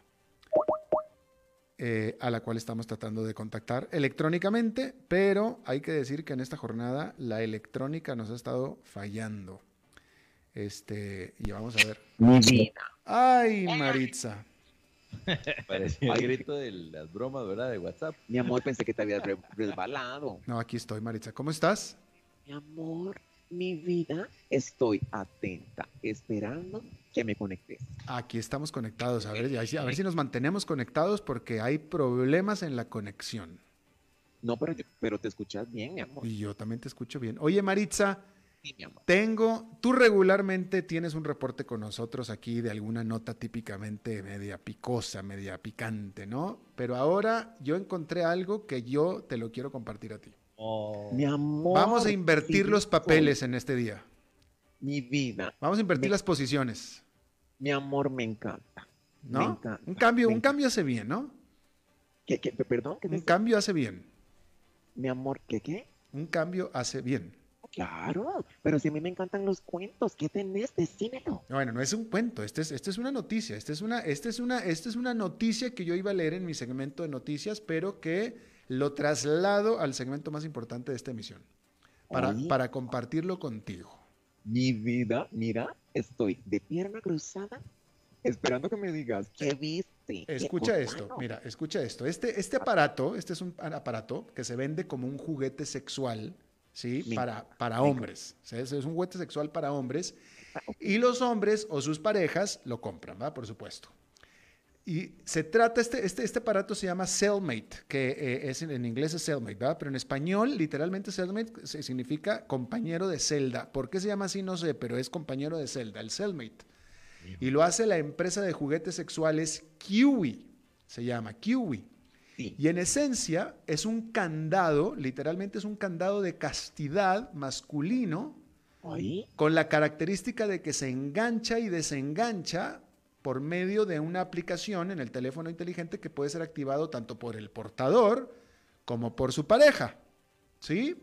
Eh, a la cual estamos tratando de contactar electrónicamente, pero hay que decir que en esta jornada la electrónica nos ha estado fallando. Este, y vamos a ver. Mi vida. Ay, Maritza. Parecía el grito de las bromas, ¿verdad? De WhatsApp. Mi amor, pensé que te habías re- resbalado. No, aquí estoy, Maritza. ¿Cómo estás? Mi amor, mi vida, estoy atenta, esperando que me conectes. Aquí estamos conectados. A ver, a ver si nos mantenemos conectados porque hay problemas en la conexión. No, pero, yo- pero te escuchas bien, mi amor. Y yo también te escucho bien. Oye, Maritza, Sí, mi amor. tengo, tú regularmente tienes un reporte con nosotros aquí de alguna nota típicamente media picosa, media picante, ¿no? Pero ahora yo encontré algo que yo te lo quiero compartir a ti. Mi amor. Vamos a invertir los papeles en este día. Mi vida, Vamos a invertir Me- las posiciones, mi amor, me encanta. Me ¿no? encanta, Un cambio, me un encanta. cambio hace bien, ¿no? ¿Qué, qué, perdón, ¿qué Un cambio hace bien. Mi amor, ¿qué qué? Un cambio hace bien. Claro, pero si a mí me encantan los cuentos, ¿qué tenés? Decímelo. Bueno, no es un cuento, este es, este es una noticia, esta es una, este es una, esta es una noticia que yo iba a leer en mi segmento de noticias, pero que lo traslado al segmento más importante de esta emisión, para, Oye. para compartirlo contigo. Mi vida, mira, estoy de pierna cruzada esperando que me digas, ¿qué viste? ¿Qué Escucha esto, no?". mira, escucha esto. Este, este aparato, este es un aparato que se vende como un juguete sexual, ¿sí? Para, para hombres. Es es un juguete sexual para hombres. Y los hombres o sus parejas lo compran, ¿va? Por supuesto. Y se trata, este, este, este aparato se llama Cellmate, que eh, es, en inglés es Cellmate, ¿verdad? Pero en español, literalmente Cellmate significa compañero de celda. ¿Por qué se llama así? No sé, pero es compañero de celda, el Cellmate. Y lo hace la empresa de juguetes sexuales Kiwi, se llama Kiwi. Sí. Y en esencia es un candado, literalmente es un candado de castidad masculino, Oye, con la característica de que se engancha y desengancha por medio de una aplicación en el teléfono inteligente que puede ser activado tanto por el portador como por su pareja. ¿Sí?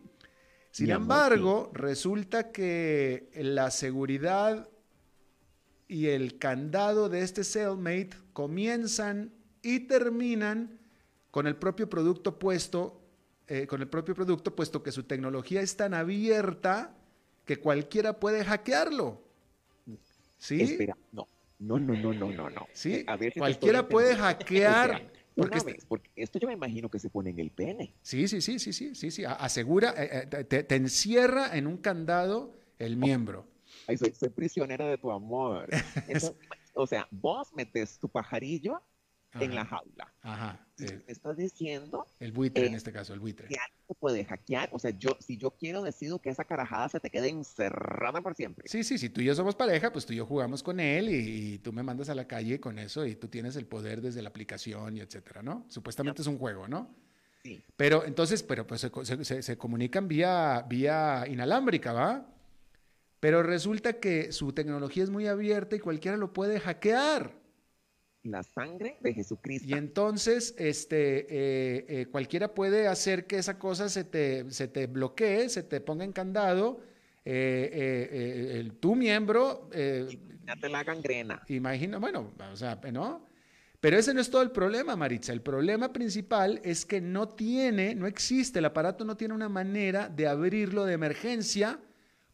Sin amor, embargo, resulta que la seguridad y el candado de este Cellmate comienzan y terminan con el propio producto puesto, eh, con el propio producto, puesto que su tecnología es tan abierta que cualquiera puede hackearlo. ¿Sí? espera, no, no, no, no, no, no, no. Sí, Eh, a ver si cualquiera puede hackear. Espera, porque este- vez, porque esto yo me imagino que se pone en el pene. Sí, sí, sí, sí, sí, sí, sí. Asegura, eh, eh, te, te encierra en un candado el miembro. Ay, soy, soy prisionera de tu amor. Entonces, o sea, vos metes tu pajarillo en la Ajá, jaula. Ajá. El, me estás diciendo el buitre en eh, este caso, el buitre. que alguien te puede hackear. O sea, yo, si yo quiero, decido que esa carajada se te quede encerrada por siempre. Sí, sí, si tú y yo somos pareja, pues tú y yo jugamos con él y, y tú me mandas a la calle con eso y tú tienes el poder desde la aplicación y etcétera, ¿no? Supuestamente es un juego, ¿no? Sí. Pero entonces, pero pues se, se- se- se comunican vía, vía inalámbrica, ¿va? Pero resulta que su tecnología es muy abierta y cualquiera lo puede hackear. La sangre de Jesucristo. Y entonces, este, eh, eh, cualquiera puede hacer que esa cosa se te, se te bloquee, se te ponga en candado. eh, el, tu miembro, eh, Ya te la gangrena. imagina, bueno, o sea, ¿no? Pero ese no es todo el problema, Maritza. El problema principal es que no tiene, no existe, el aparato no tiene una manera de abrirlo de emergencia,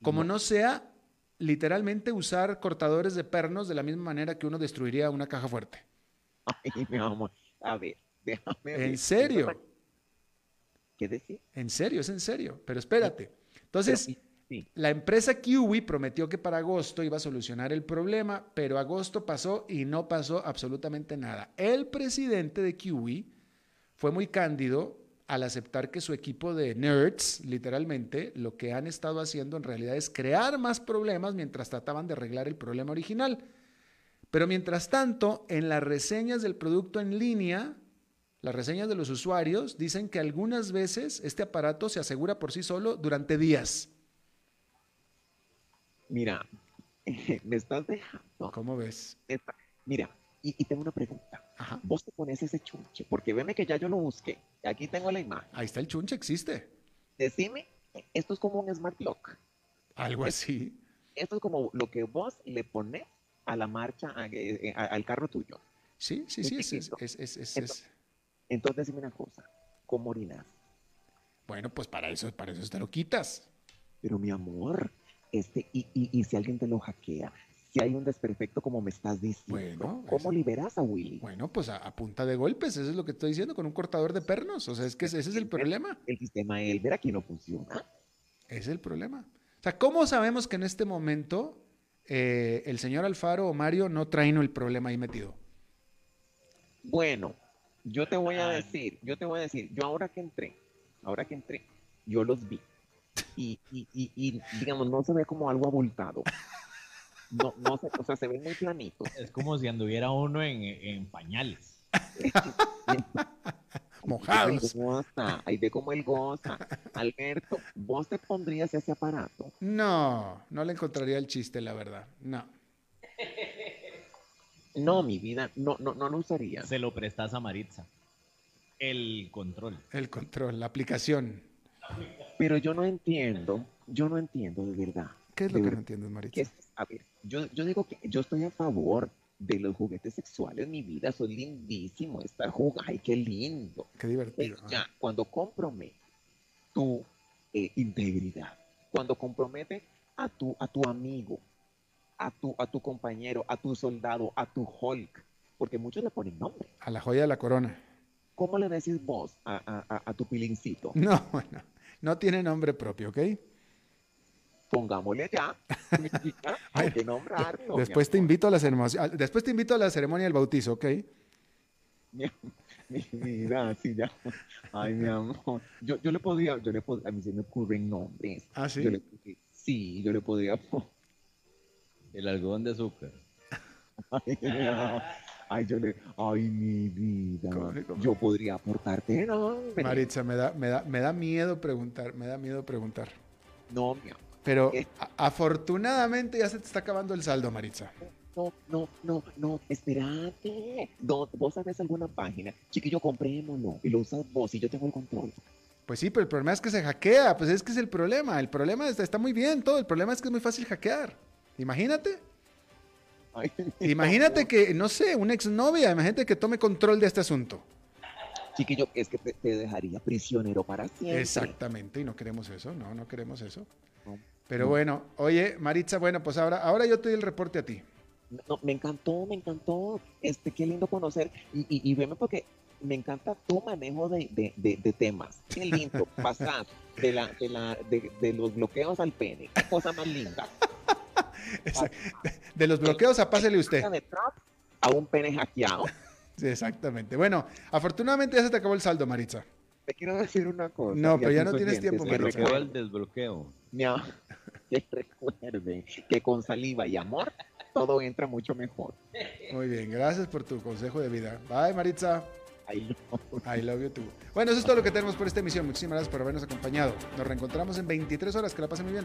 como no, sea literalmente usar cortadores de pernos de la misma manera que uno destruiría una caja fuerte. Ay, mi amor. A ver, déjame ver. ¿En serio? ¿Qué decir? En serio, es en serio. Pero espérate. Entonces, Pero, sí, la empresa Kiwi prometió que para agosto iba a solucionar el problema, pero agosto pasó y no pasó absolutamente nada. El presidente de Kiwi fue muy cándido al aceptar que su equipo de nerds, literalmente, lo que han estado haciendo en realidad es crear más problemas mientras trataban de arreglar el problema original. Pero mientras tanto, en las reseñas del producto en línea, las reseñas de los usuarios dicen que algunas veces este aparato se asegura por sí solo durante días. Mira, me estás dejando. ¿Cómo ves? Mira, y, y tengo una pregunta. Ajá. Vos te pones ese chunche, porque veme que ya yo lo busqué. Aquí tengo la imagen. Ahí está el chunche, existe. Decime, esto es como un smart lock. Algo así. Esto es como lo que vos le pones a la marcha, a- eh, a- al carro tuyo. Sí, sí, sí, es, es, es- es- es- Ento- es- Entonces, decime una cosa. ¿Cómo orinas? Bueno, pues para eso, para eso te lo quitas. Pero mi amor, este, y, y, y si alguien te lo hackea, si hay un desperfecto como me estás diciendo, Bueno, ¿cómo liberas a Willy? Bueno, pues a, a punta de golpes, eso es lo que estoy diciendo, con un cortador de pernos. O sea, es que ese, ese es el problema. El sistema Elber aquí no funciona. Ese es el problema. O sea, ¿cómo sabemos que en este momento eh, el señor Alfaro o Mario no traen el problema ahí metido? Bueno, yo te voy a decir, yo te voy a decir, yo ahora que entré, ahora que entré, yo los vi. Y, y, y, y, digamos, no se ve como algo abultado. No, no se, o sea, se ven muy planitos. Es como si anduviera uno en, en pañales. Mojados. Ahí goza, ahí ve como él goza. Alberto, ¿vos te pondrías ese aparato? No, no le encontraría el chiste, la verdad. No. No, mi vida, no, no, no lo usaría. Se lo prestas a Maritza. El control. El control, la aplicación. Pero yo no entiendo, yo no entiendo de verdad. ¿Qué es lo que no entiendes, Maritza? A ver, yo, yo digo que yo estoy a favor de los juguetes sexuales, mi vida, son lindísimo estar jugando, ay, qué lindo. Qué divertido. Pero ya, cuando compromete tu eh, integridad, cuando compromete a tu, a tu amigo, a tu, a tu compañero, a tu soldado, a tu Hulk, porque muchos le ponen nombre. A la joya de la corona. ¿Cómo le decís vos a- a- a tu pilincito? No, bueno, no tiene nombre propio, ¿ok? Pongámosle ya. Hay que nombrarlo. Después te invito a la ceremonia, después te invito a la ceremonia del bautizo, ¿ok? Mi, mi vida, sí, ya. Ay, mi amor. Yo, yo le podía, yo le pod- a mí se me ocurren nombres. ¿Ah, sí? Yo le- sí, yo le podía. El algodón de azúcar. Ay, no. ay, yo le, ay, mi vida. ¿Cómo- cómo? Yo podría aportarte nombre. Maritza, me da, me da, me da miedo preguntar, me da miedo preguntar. No, mi amor. Pero afortunadamente ya se te está acabando el saldo, Maritza. No, no, no, no, espérate. No, vos sabes alguna página. Chiquillo, comprémoslo. Y lo usas vos y yo tengo el control. Pues sí, pero el problema es que se hackea, pues es que es el problema. El problema está, está muy bien todo, el problema es que es muy fácil hackear. Imagínate, Ay, imagínate que, no sé, una exnovia, imagínate que tome control de este asunto. Chiquillo, es que te, te dejaría prisionero para siempre. Exactamente, y no queremos eso, no, no queremos eso. No. Pero No. bueno, oye, Maritza, bueno, pues ahora, ahora yo te doy el reporte a ti. No, me encantó, me encantó. Este, qué lindo conocer. Y, y, y veme porque me encanta tu manejo de, de, de, de temas. Qué lindo. Pasar de, la, de, la, de, de los bloqueos al pene. Qué cosa más linda. De los bloqueos a pásele usted. De Trump a un pene hackeado. Sí, exactamente. Bueno, afortunadamente ya se te acabó el saldo, Maritza. Te quiero decir una cosa. No, pero ya no tienes tiempo, Maritza. Recuerden, al desbloqueo. am- que recuerden que con saliva y amor todo entra mucho mejor. Muy bien, gracias por tu consejo de vida. Bye, Maritza. Ahí lo- I love you too. Bueno, eso es todo lo que tenemos por esta emisión. Muchísimas gracias por habernos acompañado. Nos reencontramos en 23 horas. Que la pasen muy bien.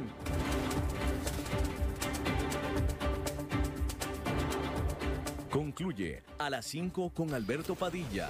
Concluye a las 5 con Alberto Padilla.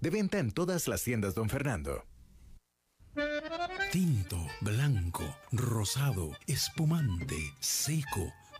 De venta en todas las tiendas, don Fernando. Tinto, blanco, rosado, espumante, seco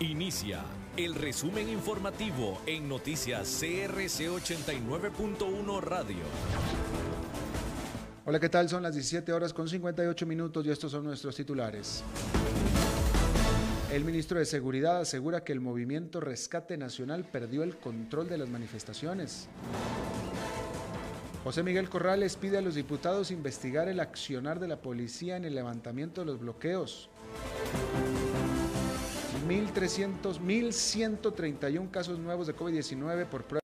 Inicia el resumen informativo en noticias CRC 89.1 Radio. Hola, ¿qué tal? Son las 17 horas con 58 minutos y estos son nuestros titulares. El ministro de Seguridad asegura que el movimiento Rescate Nacional perdió el control de las manifestaciones. José Miguel Corrales pide a los diputados investigar el accionar de la policía en el levantamiento de los bloqueos. 1.300, 1.131 casos nuevos de COVID-19 por prueba